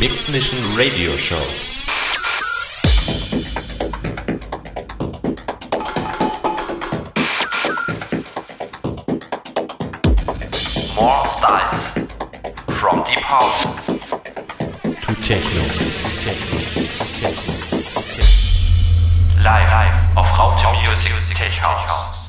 Mix Mission Radio Show. More styles. From deep house To Techno. live, live auf Raute Music Tech House.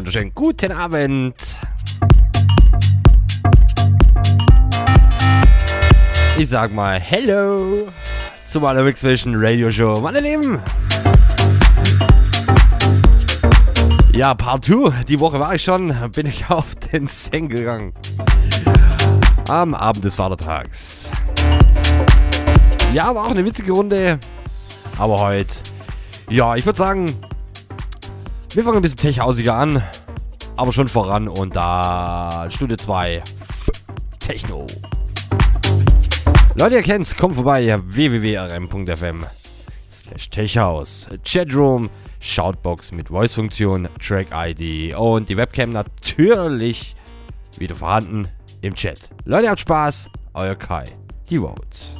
Wunderschönen guten Abend. Ich sag mal Hello zum Allermix Vision Radio Show. Meine Lieben. Ja, Part 2. Die Woche war ich schon. Bin ich auf den Seng gegangen. Am Abend des Vatertags. Ja, war auch eine witzige Runde. Aber heute, ja, ich würde sagen, wir fangen ein bisschen tech-hausiger an. Aber schon voran und da Stunde 2 Techno. Leute, ihr kennt's, kommt vorbei, www.rm.fm slash techhouse. Chatroom, Shoutbox mit Voice-Funktion, Track-ID und die Webcam natürlich wieder vorhanden im Chat. Leute, habt Spaß, euer Kai, die Vote.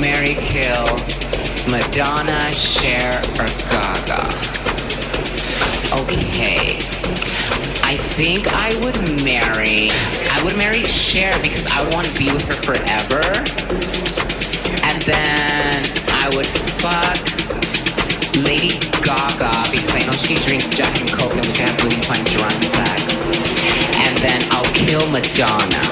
Mary Kill, Madonna, Cher, or Gaga. Okay. I think I would marry. I would marry Cher because I want to be with her forever. And then I would fuck Lady Gaga because I know she drinks Jack and Coke and we can have really fun drunk sex. And then I'll kill Madonna.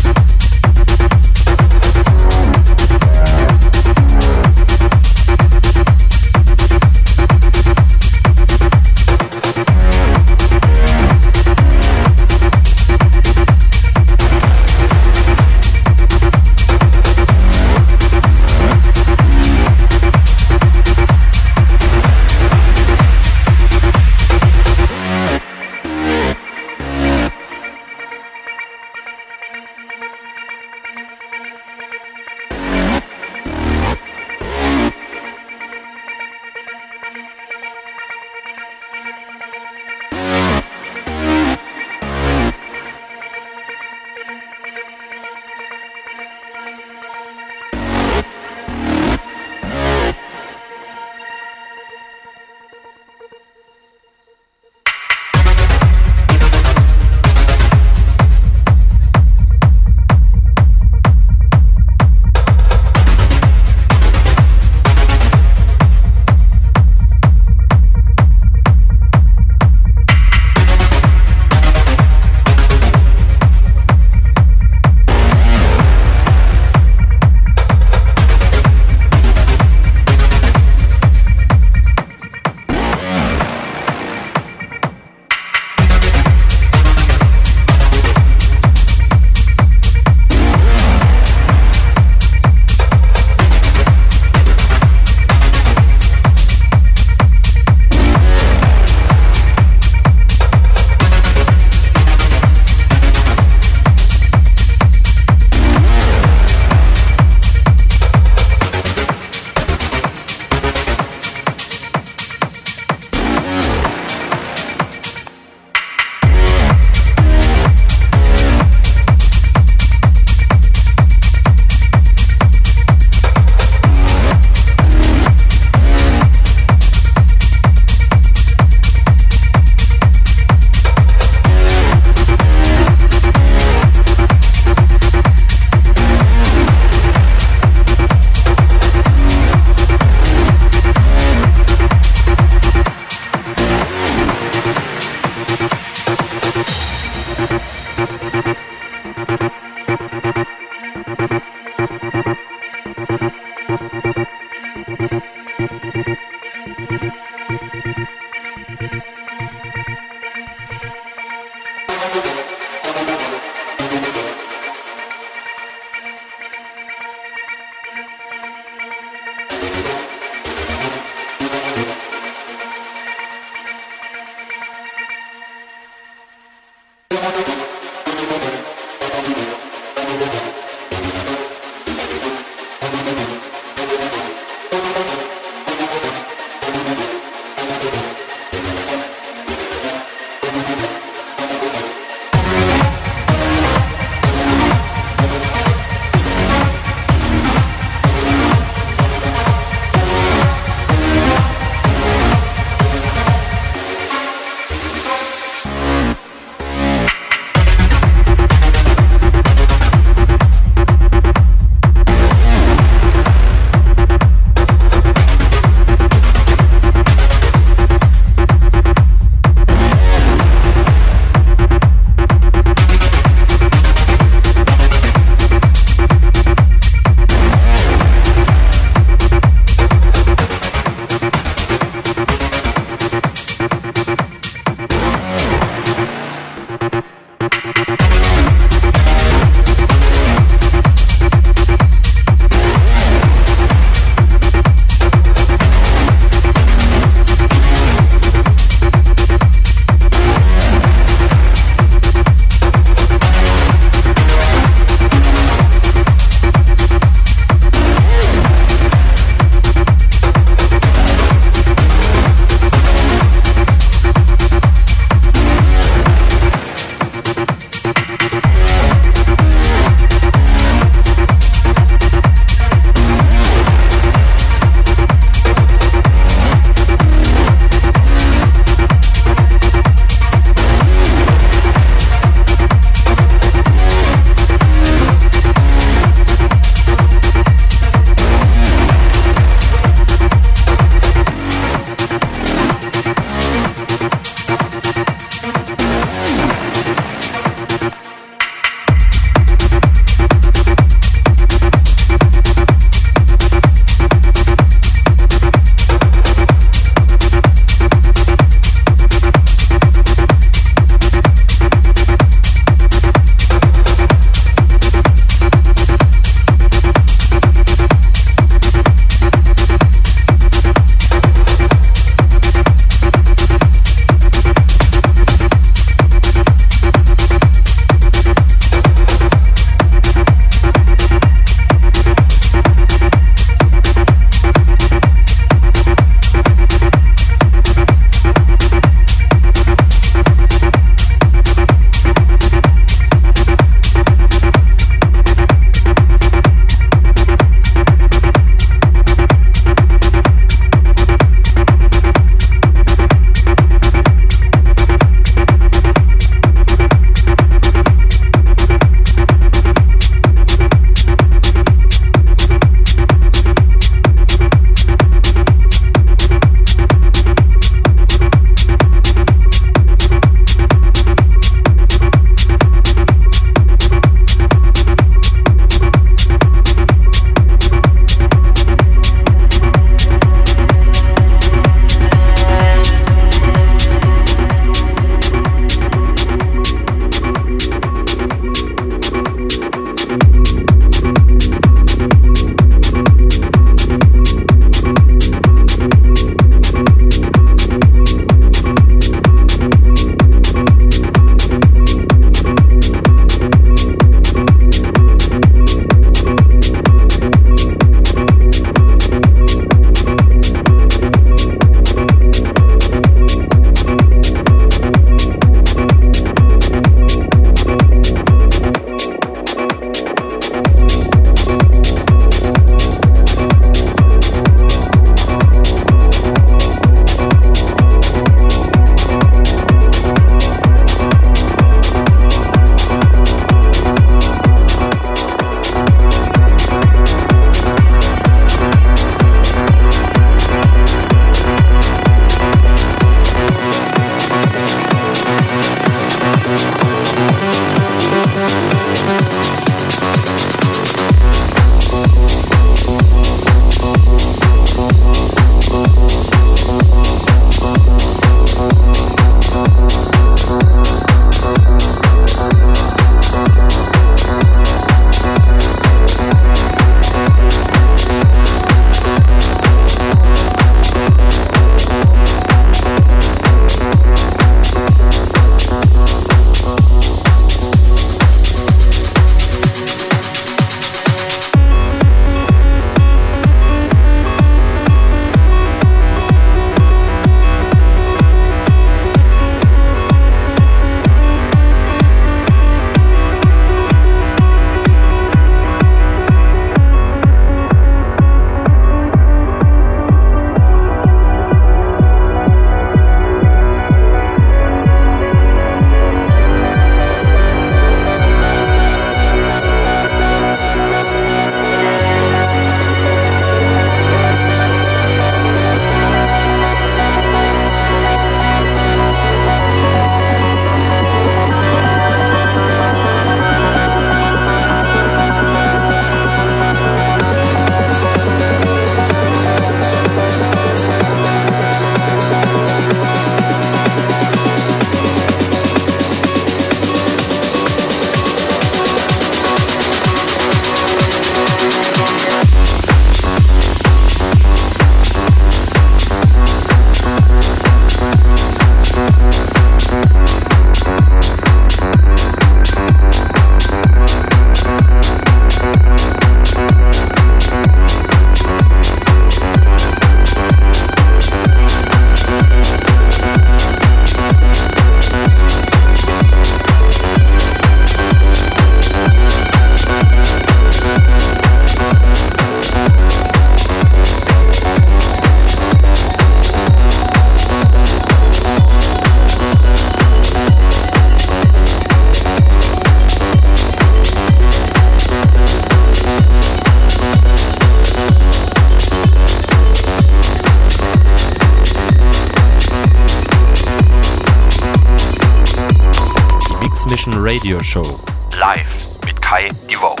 Show. Live mit Kai Devote.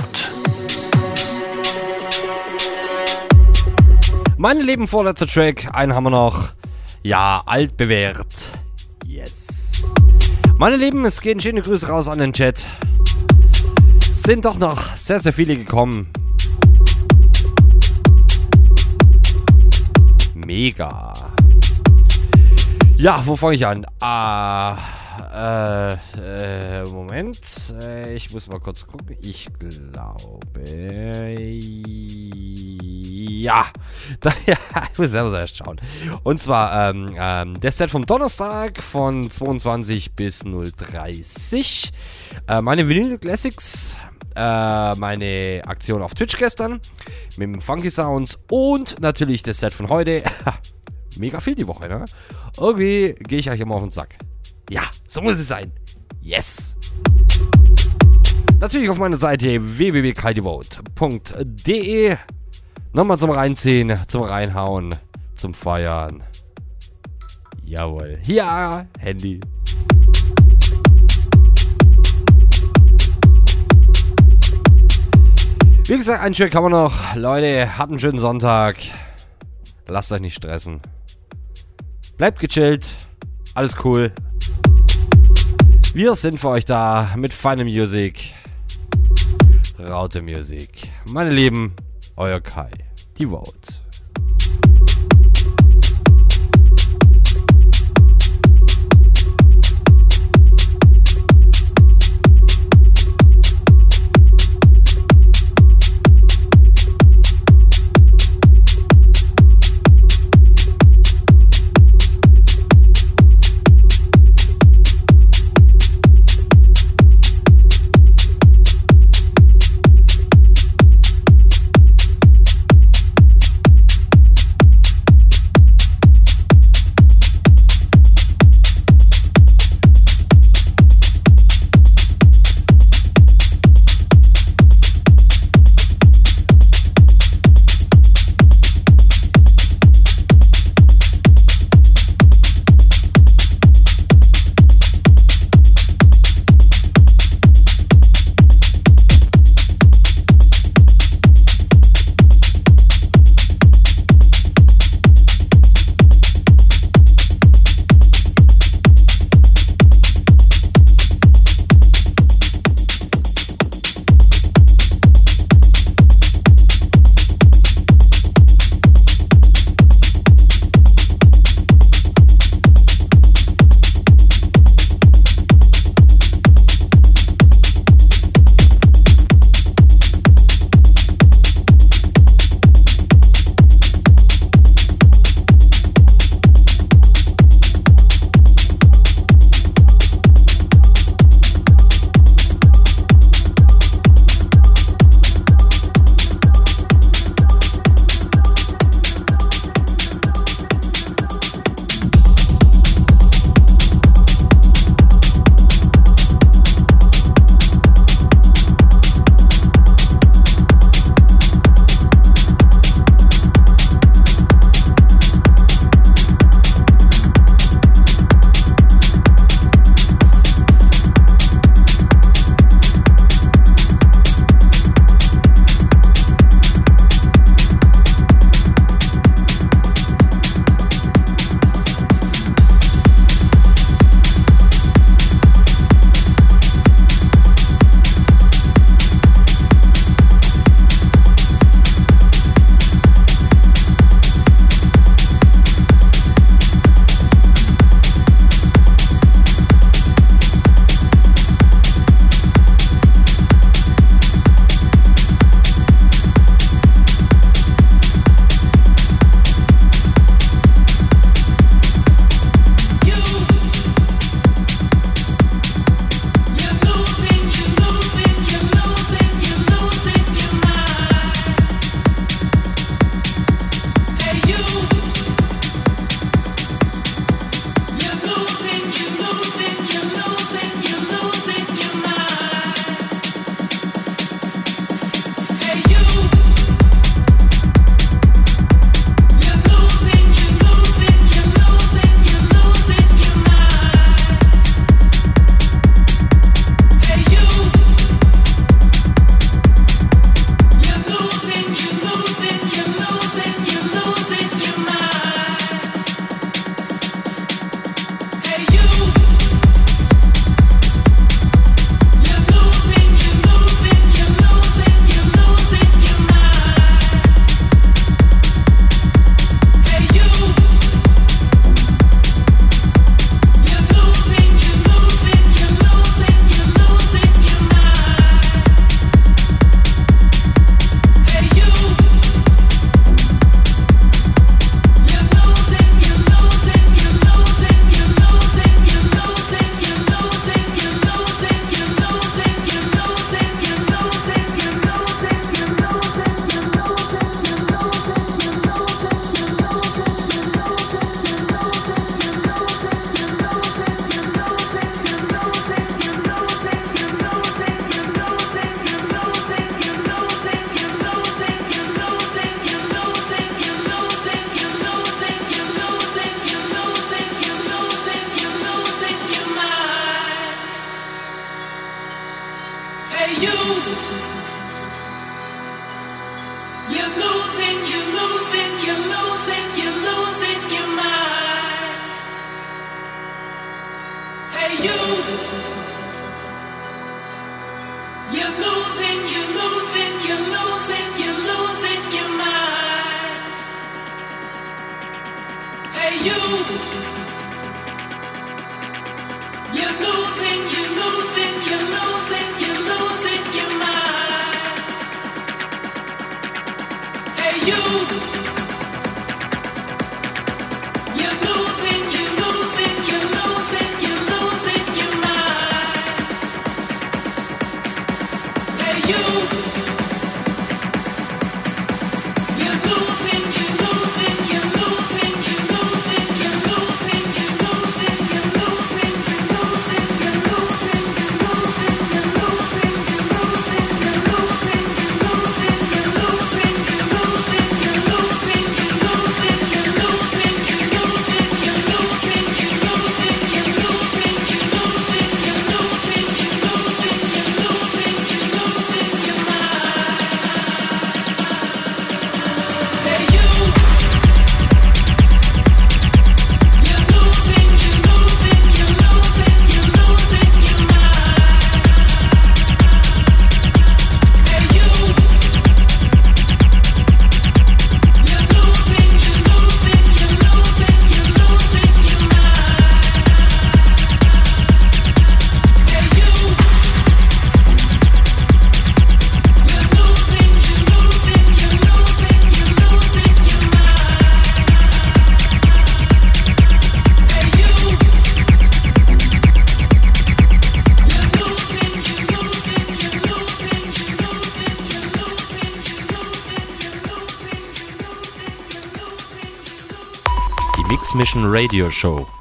Meine lieben vorletzter Track, einen haben wir noch. Ja, altbewährt. Yes. Meine Lieben, es gehen schöne Grüße raus an den Chat. Sind doch noch sehr, sehr viele gekommen. Mega. Ja, wo fange ich an? Ah, äh, ich muss mal kurz gucken. Ich glaube. Ja. Da, ja ich muss selber erst schauen. Und zwar ähm, ähm, der Set vom Donnerstag von 22 bis 030. Äh, meine Vinyl Classics. Äh, meine Aktion auf Twitch gestern mit dem Funky Sounds und natürlich das Set von heute. Mega viel die Woche, ne? Irgendwie gehe ich euch immer auf den Sack. Ja, so muss es sein. Yes! Natürlich auf meiner Seite www.kaidevote.de. Nochmal zum Reinziehen, zum Reinhauen, zum Feiern. Jawohl. Ja, Handy. Wie gesagt, ein Stück haben wir noch. Leute, habt einen schönen Sonntag. Lasst euch nicht stressen. Bleibt gechillt. Alles cool. Wir sind für euch da mit feiner Musik. Raute Musik. Meine Lieben, euer Kai. Die Vote. Radio Show.